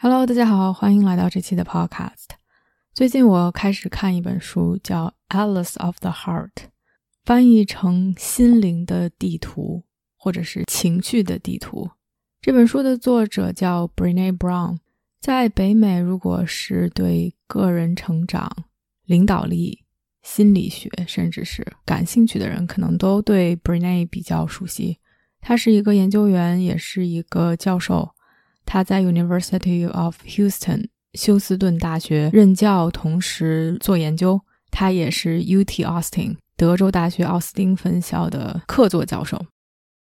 Hello，大家好，欢迎来到这期的 Podcast。最近我开始看一本书，叫《Atlas of the Heart》，翻译成“心灵的地图”或者是“情绪的地图”。这本书的作者叫 Brene Brown。在北美，如果是对个人成长、领导力、心理学，甚至是感兴趣的人，可能都对 Brene 比较熟悉。他是一个研究员，也是一个教授。他在 University of Houston 休斯顿大学任教，同时做研究。他也是 UT Austin 德州大学奥斯汀分校的客座教授。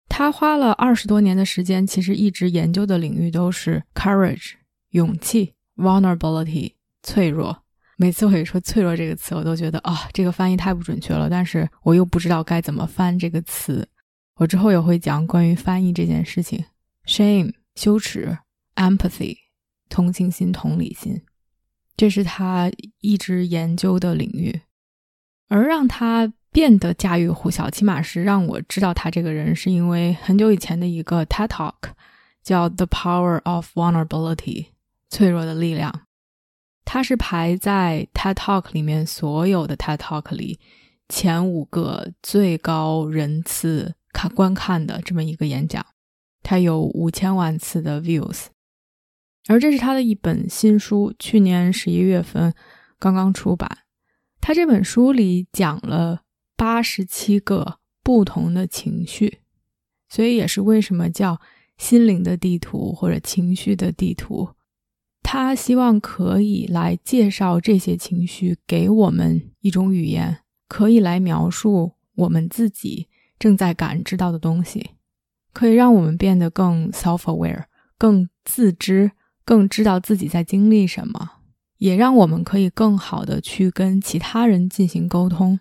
他花了二十多年的时间，其实一直研究的领域都是 courage 勇气、vulnerability 脆弱。每次我一说“脆弱”这个词，我都觉得啊，这个翻译太不准确了。但是我又不知道该怎么翻这个词。我之后也会讲关于翻译这件事情。shame 羞耻。Empathy，同情心、同理心，这是他一直研究的领域。而让他变得家喻户晓，起码是让我知道他这个人，是因为很久以前的一个 TED Talk，叫《The Power of Vulnerability》，脆弱的力量。他是排在 TED Talk 里面所有的 TED Talk 里前五个最高人次看观看的这么一个演讲，他有五千万次的 views。而这是他的一本新书，去年十一月份刚刚出版。他这本书里讲了八十七个不同的情绪，所以也是为什么叫心灵的地图或者情绪的地图。他希望可以来介绍这些情绪，给我们一种语言，可以来描述我们自己正在感知到的东西，可以让我们变得更 self-aware，更自知。更知道自己在经历什么，也让我们可以更好的去跟其他人进行沟通。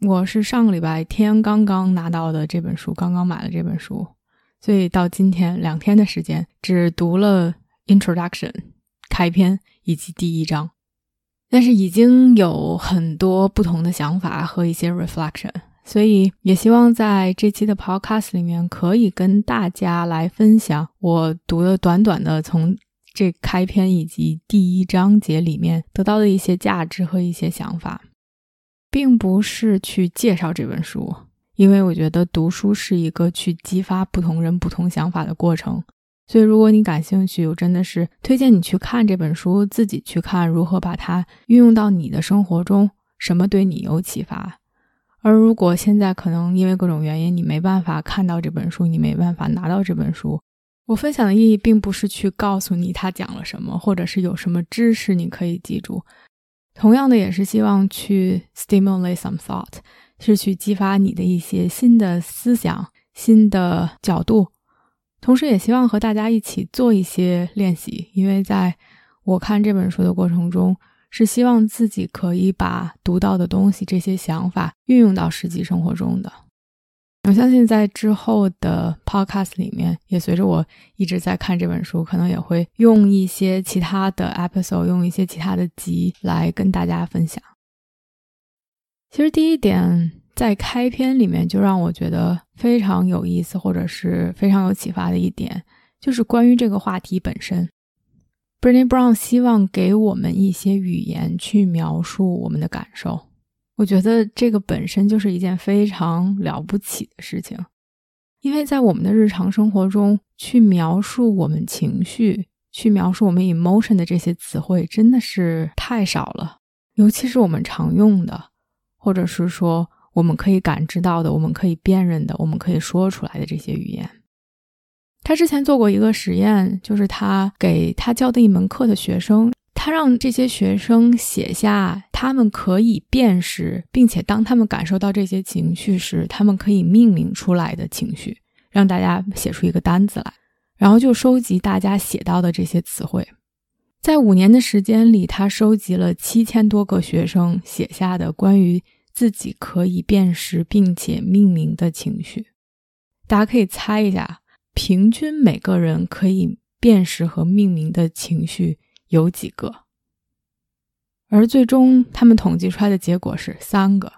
我是上个礼拜天刚刚拿到的这本书，刚刚买了这本书，所以到今天两天的时间，只读了 introduction 开篇以及第一章，但是已经有很多不同的想法和一些 reflection。所以也希望在这期的 podcast 里面，可以跟大家来分享我读的短短的从这开篇以及第一章节里面得到的一些价值和一些想法，并不是去介绍这本书，因为我觉得读书是一个去激发不同人不同想法的过程。所以如果你感兴趣，我真的是推荐你去看这本书，自己去看如何把它运用到你的生活中，什么对你有启发。而如果现在可能因为各种原因你没办法看到这本书，你没办法拿到这本书，我分享的意义并不是去告诉你他讲了什么，或者是有什么知识你可以记住。同样的，也是希望去 stimulate some thought，是去激发你的一些新的思想、新的角度。同时，也希望和大家一起做一些练习，因为在我看这本书的过程中。是希望自己可以把读到的东西、这些想法运用到实际生活中的。我相信在之后的 podcast 里面，也随着我一直在看这本书，可能也会用一些其他的 episode，用一些其他的集来跟大家分享。其实第一点，在开篇里面就让我觉得非常有意思，或者是非常有启发的一点，就是关于这个话题本身。Brené Brown 希望给我们一些语言去描述我们的感受，我觉得这个本身就是一件非常了不起的事情，因为在我们的日常生活中，去描述我们情绪、去描述我们 emotion 的这些词汇真的是太少了，尤其是我们常用的，或者是说我们可以感知到的、我们可以辨认的、我们可以说出来的这些语言。他之前做过一个实验，就是他给他教的一门课的学生，他让这些学生写下他们可以辨识，并且当他们感受到这些情绪时，他们可以命名出来的情绪，让大家写出一个单子来，然后就收集大家写到的这些词汇。在五年的时间里，他收集了七千多个学生写下的关于自己可以辨识并且命名的情绪。大家可以猜一下，平均每个人可以辨识和命名的情绪有几个？而最终他们统计出来的结果是三个。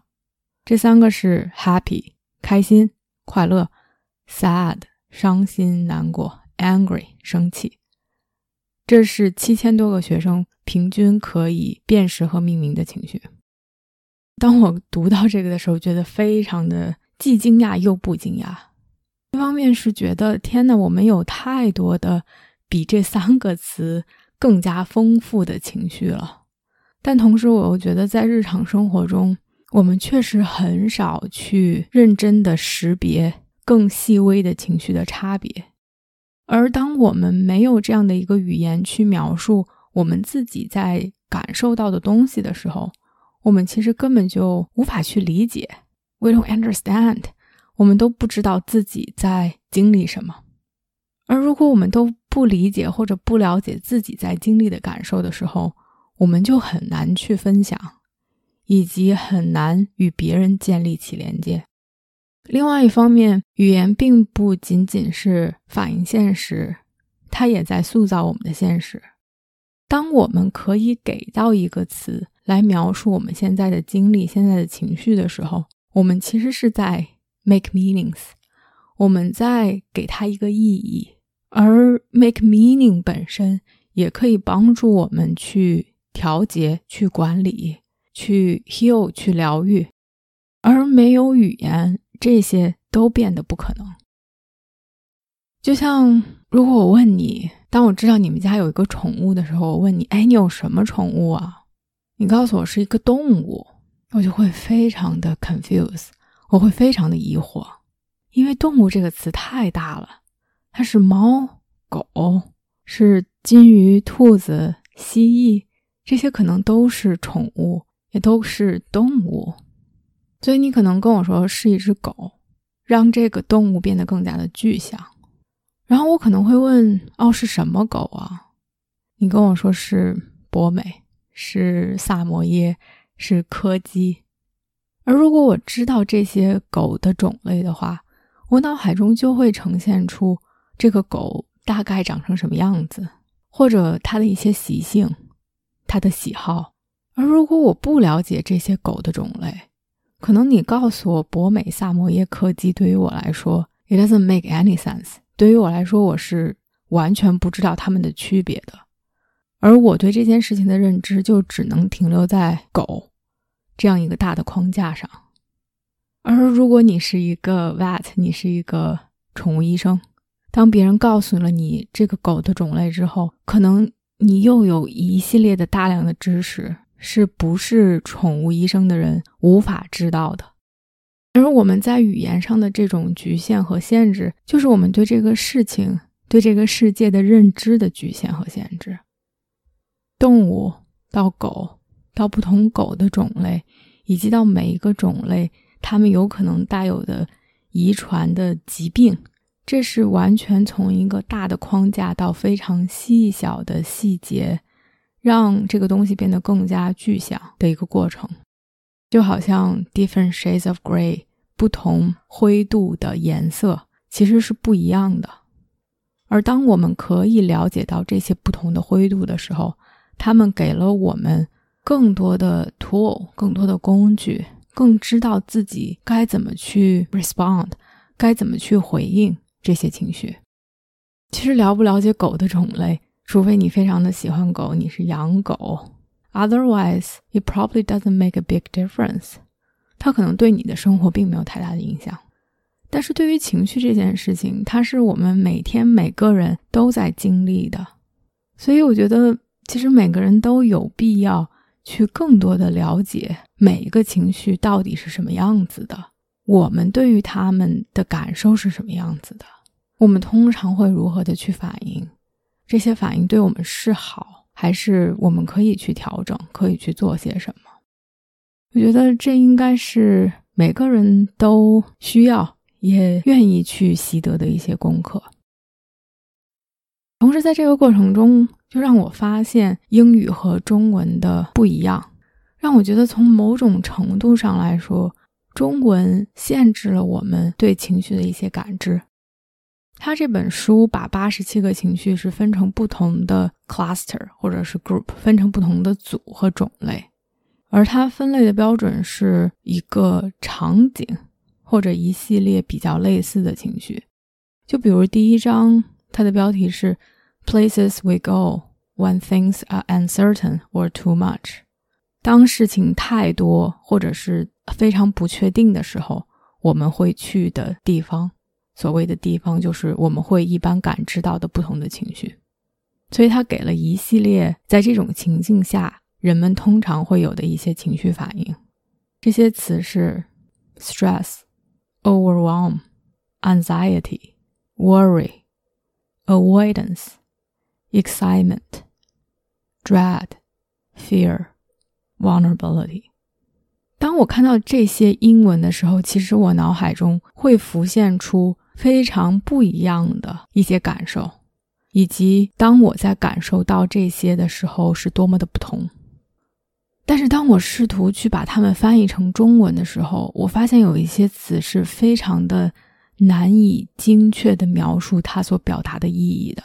这三个是 happy 开心、快乐；sad 伤心、难过；angry 生气。这是七千多个学生平均可以辨识和命名的情绪。当我读到这个的时候，觉得非常的既惊讶又不惊讶。一方面是觉得天呐，我们有太多的比这三个词更加丰富的情绪了。但同时，我又觉得在日常生活中，我们确实很少去认真的识别更细微的情绪的差别。而当我们没有这样的一个语言去描述我们自己在感受到的东西的时候，我们其实根本就无法去理解。We don't understand，我们都不知道自己在经历什么。而如果我们都不理解或者不了解自己在经历的感受的时候，我们就很难去分享，以及很难与别人建立起连接。另外一方面，语言并不仅仅是反映现实，它也在塑造我们的现实。当我们可以给到一个词来描述我们现在的经历、现在的情绪的时候，我们其实是在 make meanings，我们在给它一个意义。而 make meaning 本身也可以帮助我们去调节、去管理、去 heal、去疗愈。而没有语言。这些都变得不可能。就像如果我问你，当我知道你们家有一个宠物的时候，我问你，哎，你有什么宠物啊？你告诉我是一个动物，我就会非常的 confuse，我会非常的疑惑，因为动物这个词太大了，它是猫、狗，是金鱼、兔子、蜥蜴，这些可能都是宠物，也都是动物。所以你可能跟我说是一只狗，让这个动物变得更加的具象。然后我可能会问：哦，是什么狗啊？你跟我说是博美，是萨摩耶，是柯基。而如果我知道这些狗的种类的话，我脑海中就会呈现出这个狗大概长成什么样子，或者它的一些习性、它的喜好。而如果我不了解这些狗的种类，可能你告诉我博美、萨摩耶、柯基，对于我来说，it doesn't make any sense。对于我来说，我是完全不知道它们的区别的。而我对这件事情的认知，就只能停留在狗这样一个大的框架上。而如果你是一个 vet，你是一个宠物医生，当别人告诉了你这个狗的种类之后，可能你又有一系列的大量的知识。是不是宠物医生的人无法知道的？而我们在语言上的这种局限和限制，就是我们对这个事情、对这个世界的认知的局限和限制。动物到狗，到不同狗的种类，以及到每一个种类，它们有可能带有的遗传的疾病，这是完全从一个大的框架到非常细小的细节。让这个东西变得更加具象的一个过程，就好像 different shades of gray 不同灰度的颜色其实是不一样的。而当我们可以了解到这些不同的灰度的时候，他们给了我们更多的 tool，更多的工具，更知道自己该怎么去 respond，该怎么去回应这些情绪。其实了不了解狗的种类？除非你非常的喜欢狗，你是养狗，otherwise it probably doesn't make a big difference。它可能对你的生活并没有太大的影响。但是对于情绪这件事情，它是我们每天每个人都在经历的，所以我觉得其实每个人都有必要去更多的了解每一个情绪到底是什么样子的，我们对于他们的感受是什么样子的，我们通常会如何的去反应。这些反应对我们是好，还是我们可以去调整，可以去做些什么？我觉得这应该是每个人都需要、也愿意去习得的一些功课。同时，在这个过程中，就让我发现英语和中文的不一样，让我觉得从某种程度上来说，中文限制了我们对情绪的一些感知。他这本书把八十七个情绪是分成不同的 cluster 或者是 group，分成不同的组和种类，而它分类的标准是一个场景或者一系列比较类似的情绪。就比如第一章，它的标题是 Places we go when things are uncertain or too much。当事情太多或者是非常不确定的时候，我们会去的地方。所谓的地方，就是我们会一般感知到的不同的情绪。所以他给了一系列在这种情境下人们通常会有的一些情绪反应。这些词是 stress、overwhelm、anxiety。worry, avoidance, excitement, dread, fear, vulnerability。当我看到这些英文的时候，其实我脑海中会浮现出非常不一样的一些感受，以及当我在感受到这些的时候是多么的不同。但是当我试图去把它们翻译成中文的时候，我发现有一些词是非常的。难以精确的描述它所表达的意义的，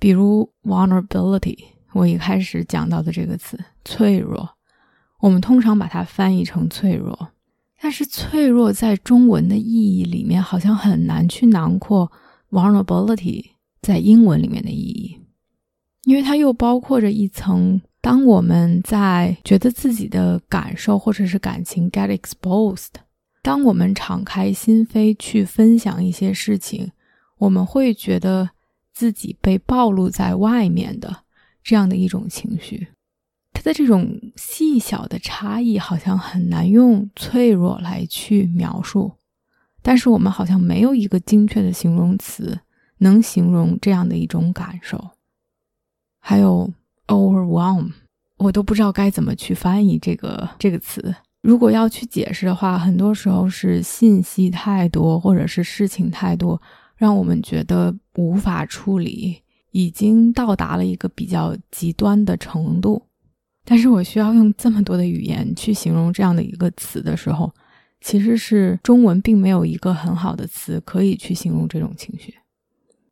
比如 vulnerability，我一开始讲到的这个词“脆弱”，我们通常把它翻译成脆弱，但是脆弱在中文的意义里面好像很难去囊括 vulnerability 在英文里面的意义，因为它又包括着一层，当我们在觉得自己的感受或者是感情 get exposed。当我们敞开心扉去分享一些事情，我们会觉得自己被暴露在外面的这样的一种情绪。它的这种细小的差异好像很难用脆弱来去描述，但是我们好像没有一个精确的形容词能形容这样的一种感受。还有 overwhelm，我都不知道该怎么去翻译这个这个词。如果要去解释的话，很多时候是信息太多，或者是事情太多，让我们觉得无法处理，已经到达了一个比较极端的程度。但是我需要用这么多的语言去形容这样的一个词的时候，其实是中文并没有一个很好的词可以去形容这种情绪，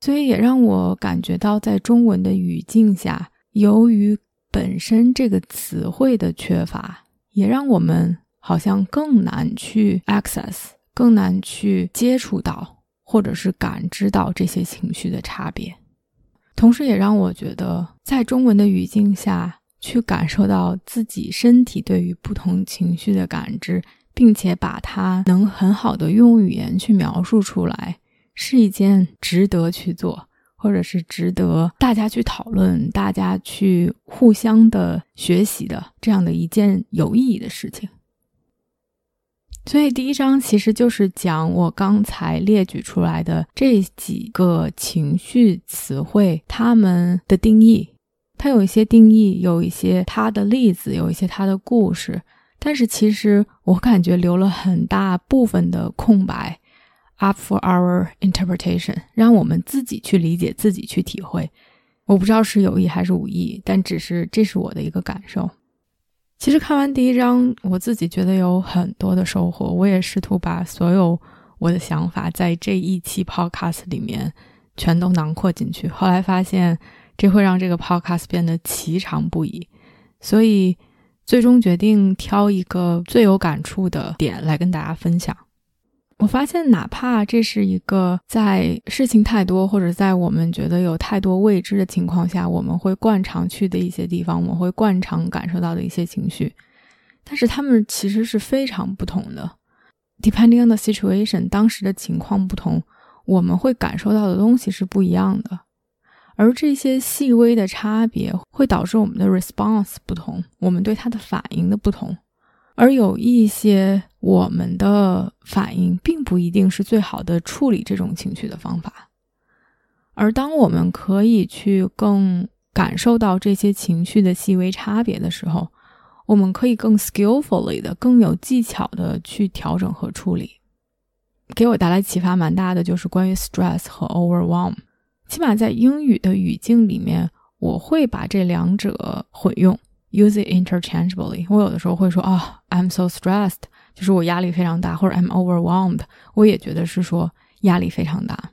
所以也让我感觉到，在中文的语境下，由于本身这个词汇的缺乏。也让我们好像更难去 access，更难去接触到，或者是感知到这些情绪的差别。同时，也让我觉得，在中文的语境下去感受到自己身体对于不同情绪的感知，并且把它能很好的用语言去描述出来，是一件值得去做。或者是值得大家去讨论、大家去互相的学习的这样的一件有意义的事情。所以第一章其实就是讲我刚才列举出来的这几个情绪词汇，它们的定义。它有一些定义，有一些它的例子，有一些它的故事。但是其实我感觉留了很大部分的空白。Up for our interpretation，让我们自己去理解，自己去体会。我不知道是有意还是无意，但只是这是我的一个感受。其实看完第一章，我自己觉得有很多的收获。我也试图把所有我的想法在这一期 podcast 里面全都囊括进去。后来发现这会让这个 podcast 变得奇长不已，所以最终决定挑一个最有感触的点来跟大家分享。我发现，哪怕这是一个在事情太多，或者在我们觉得有太多未知的情况下，我们会惯常去的一些地方，我们会惯常感受到的一些情绪，但是他们其实是非常不同的。Depending on the situation，当时的情况不同，我们会感受到的东西是不一样的，而这些细微的差别会导致我们的 response 不同，我们对它的反应的不同。而有一些我们的反应并不一定是最好的处理这种情绪的方法，而当我们可以去更感受到这些情绪的细微差别的时候，我们可以更 skillfully 的、更有技巧的去调整和处理。给我带来启发蛮大的就是关于 stress 和 overwhelm，起码在英语的语境里面我会把这两者混用。，use it interchangeably。我有的时候会说啊，I'm so stressed，就是我压力非常大，或者 I'm overwhelmed，我也觉得是说压力非常大。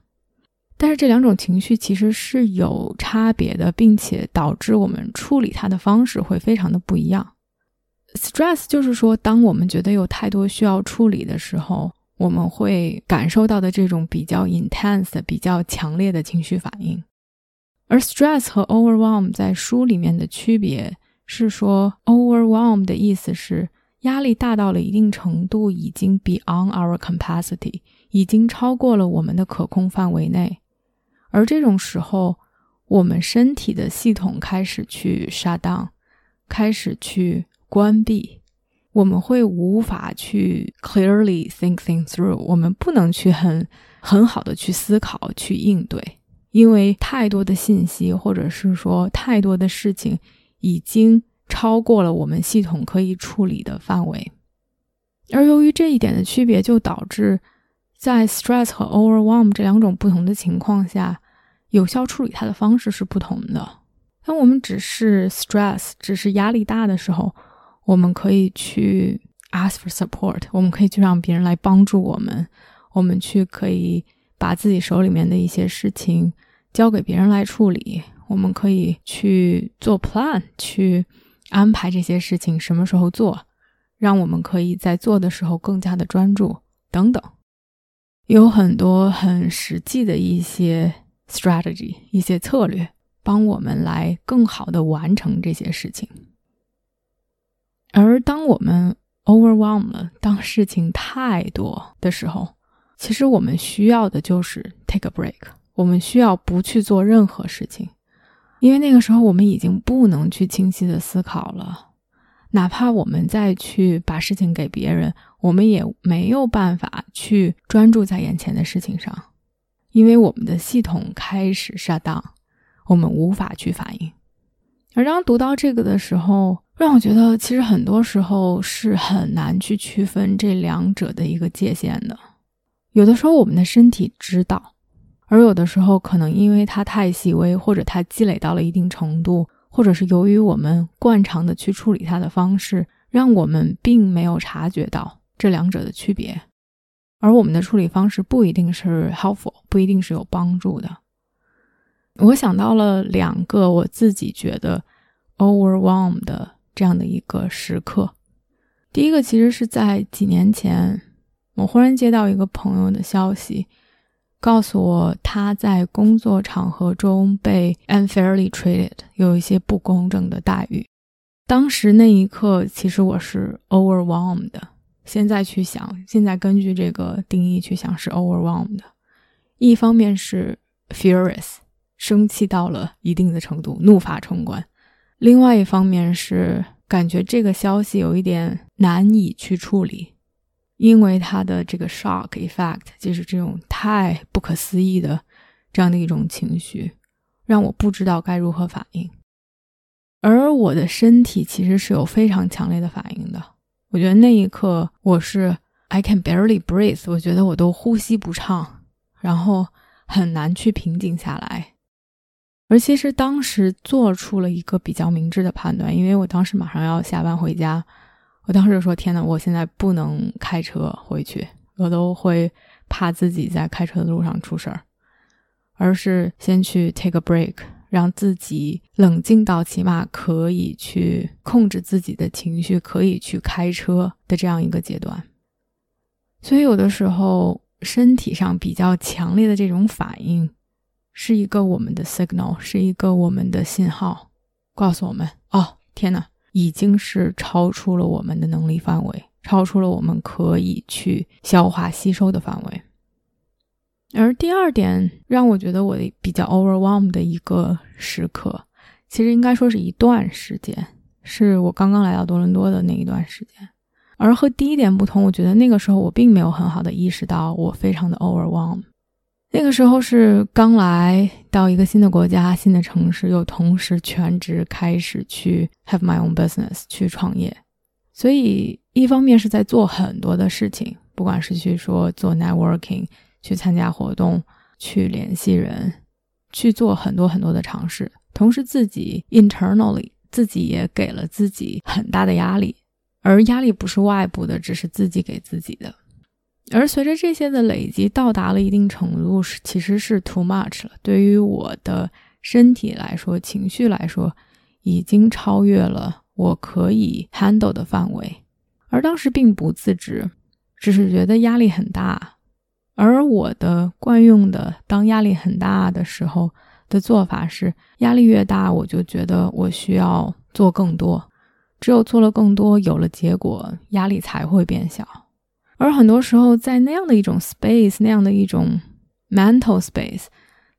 但是这两种情绪其实是有差别的，并且导致我们处理它的方式会非常的不一样。Stress 就是说，当我们觉得有太多需要处理的时候，我们会感受到的这种比较 intense、比较强烈的情绪反应。而 stress 和 overwhelm 在书里面的区别是说，overwhelm 的意思是压力大到了一定程度，已经 beyond our capacity，已经超过了我们的可控范围内。而这种时候，我们身体的系统开始去 shut down，开始去关闭，我们会无法去 clearly think things through，我们不能去很很好的去思考、去应对，因为太多的信息，或者是说太多的事情，已经超过了我们系统可以处理的范围。而由于这一点的区别，就导致在 stress 和 overwhelm 这两种不同的情况下。有效处理它的方式是不同的。当我们只是 stress，只是压力大的时候，我们可以去 ask for support，我们可以去让别人来帮助我们，我们去可以把自己手里面的一些事情交给别人来处理，我们可以去做 plan，去安排这些事情什么时候做，让我们可以在做的时候更加的专注等等，有很多很实际的一些。strategy 一些策略，帮我们来更好的完成这些事情。而当我们 overwhelmed 了，当事情太多的时候，其实我们需要的就是 take a break。我们需要不去做任何事情，因为那个时候我们已经不能去清晰的思考了。哪怕我们再去把事情给别人，我们也没有办法去专注在眼前的事情上。因为我们的系统开始 shut down，我们无法去反应。而当读到这个的时候，让我觉得其实很多时候是很难去区分这两者的一个界限的。有的时候我们的身体知道，而有的时候可能因为它太细微，或者它积累到了一定程度，或者是由于我们惯常的去处理它的方式，让我们并没有察觉到这两者的区别。而我们的处理方式不一定是 helpful，不一定是有帮助的。我想到了两个我自己觉得 overwhelmed 的这样的一个时刻。第一个其实是在几年前，我忽然接到一个朋友的消息，告诉我他在工作场合中被 unfairly treated，有一些不公正的待遇。当时那一刻，其实我是 overwhelmed 的。现在去想，现在根据这个定义去想是 overwhelmed。一方面是 furious，生气到了一定的程度，怒发冲冠；另外一方面是感觉这个消息有一点难以去处理，因为它的这个 shock effect，就是这种太不可思议的这样的一种情绪，让我不知道该如何反应。而我的身体其实是有非常强烈的反应的。我觉得那一刻我是 I can barely breathe，我觉得我都呼吸不畅，然后很难去平静下来。而其实当时做出了一个比较明智的判断，因为我当时马上要下班回家，我当时说：“天呐，我现在不能开车回去，我都会怕自己在开车的路上出事儿，而是先去 take a break。”让自己冷静到起码可以去控制自己的情绪，可以去开车的这样一个阶段。所以有的时候身体上比较强烈的这种反应，是一个我们的 signal，是一个我们的信号，告诉我们：哦，天哪，已经是超出了我们的能力范围，超出了我们可以去消化吸收的范围。而第二点让我觉得我比较 overwhelmed 的一个时刻，其实应该说是一段时间，是我刚刚来到多伦多的那一段时间。而和第一点不同，我觉得那个时候我并没有很好的意识到我非常的 overwhelmed。那个时候是刚来到一个新的国家、新的城市，又同时全职开始去 have my own business 去创业，所以一方面是在做很多的事情，不管是去说做 networking。去参加活动，去联系人，去做很多很多的尝试。同时自己 internally 自己也给了自己很大的压力，而压力不是外部的，只是自己给自己的。而随着这些的累积，到达了一定程度，是其实是 too much 了。对于我的身体来说，情绪来说，已经超越了我可以 handle 的范围。而当时并不自知，只是觉得压力很大。而我的惯用的，当压力很大的时候的做法是，压力越大，我就觉得我需要做更多。只有做了更多，有了结果，压力才会变小。而很多时候，在那样的一种 space，那样的一种 mental space，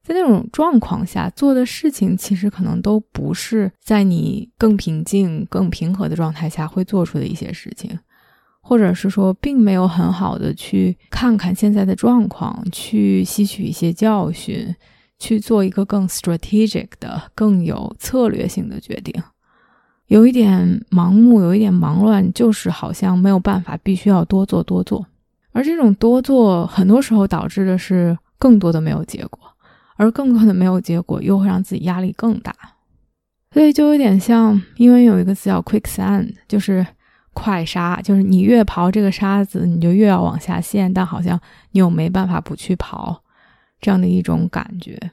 在那种状况下做的事情，其实可能都不是在你更平静、更平和的状态下会做出的一些事情，或者是说，并没有很好的去看看现在的状况，去吸取一些教训，去做一个更 strategic 的、更有策略性的决定。有一点盲目，有一点忙乱，就是好像没有办法，必须要多做多做。而这种多做，很多时候导致的是更多的没有结果，而更多的没有结果又会让自己压力更大。所以就有点像，因为有一个词叫 quicksand，就是快沙，就是你越刨这个沙子，你就越要往下陷，但好像你又没办法不去刨，这样的一种感觉。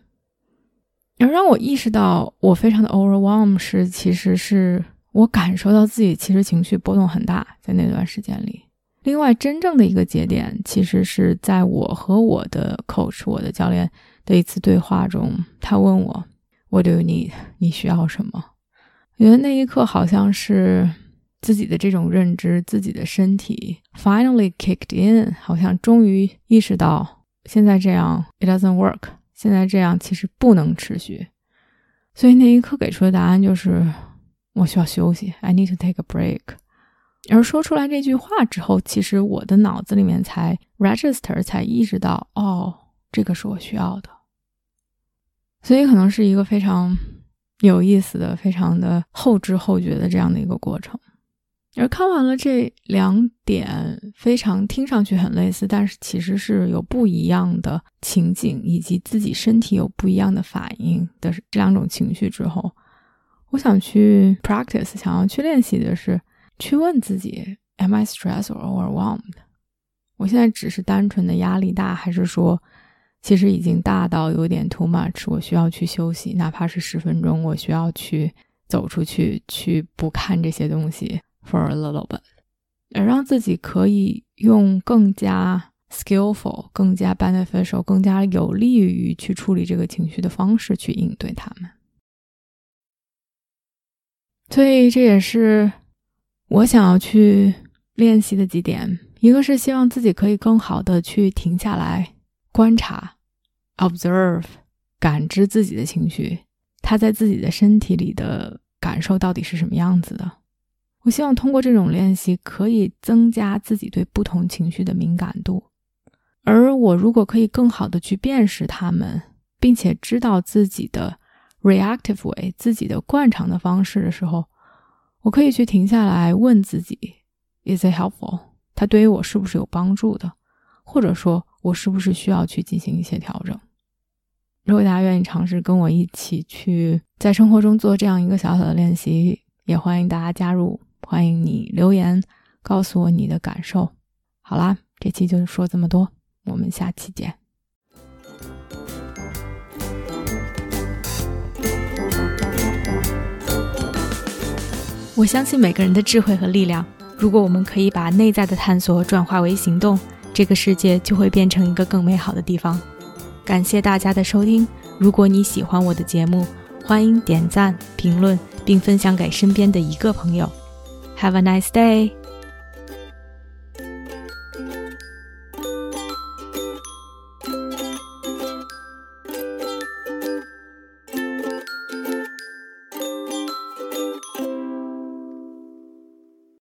而让我意识到我非常的 overwhelm 是，其实是我感受到自己其实情绪波动很大，在那段时间里。另外，真正的一个节点，其实是在我和我的 coach，我的教练的一次对话中，他问我：“What do you need？你需要什么？”我觉得那一刻好像是自己的这种认知，自己的身体 finally kicked in，好像终于意识到现在这样 it doesn't work。现在这样其实不能持续，所以那一刻给出的答案就是我需要休息，I need to take a break。而说出来这句话之后，其实我的脑子里面才 register，才意识到哦，这个是我需要的。所以可能是一个非常有意思的、非常的后知后觉的这样的一个过程。而看完了这两点非常听上去很类似，但是其实是有不一样的情景，以及自己身体有不一样的反应的这两种情绪之后，我想去 practice，想要去练习的是去问自己：Am I stressed or overwhelmed？我现在只是单纯的压力大，还是说其实已经大到有点 too much？我需要去休息，哪怕是十分钟，我需要去走出去，去不看这些东西。For a little bit，而让自己可以用更加 skillful、更加 beneficial、更加有利于去处理这个情绪的方式去应对他们。所以这也是我想要去练习的几点。一个是希望自己可以更好的去停下来观察、observe、感知自己的情绪，他在自己的身体里的感受到底是什么样子的。我希望通过这种练习，可以增加自己对不同情绪的敏感度。而我如果可以更好的去辨识他们，并且知道自己的 reactive way、自己的惯常的方式的时候，我可以去停下来问自己：Is it helpful？它对于我是不是有帮助的？或者说，我是不是需要去进行一些调整？如果大家愿意尝试跟我一起去在生活中做这样一个小小的练习，也欢迎大家加入。欢迎你留言告诉我你的感受。好啦，这期就说这么多，我们下期见。我相信每个人的智慧和力量。如果我们可以把内在的探索转化为行动，这个世界就会变成一个更美好的地方。感谢大家的收听。如果你喜欢我的节目，欢迎点赞、评论并分享给身边的一个朋友。Have a nice day.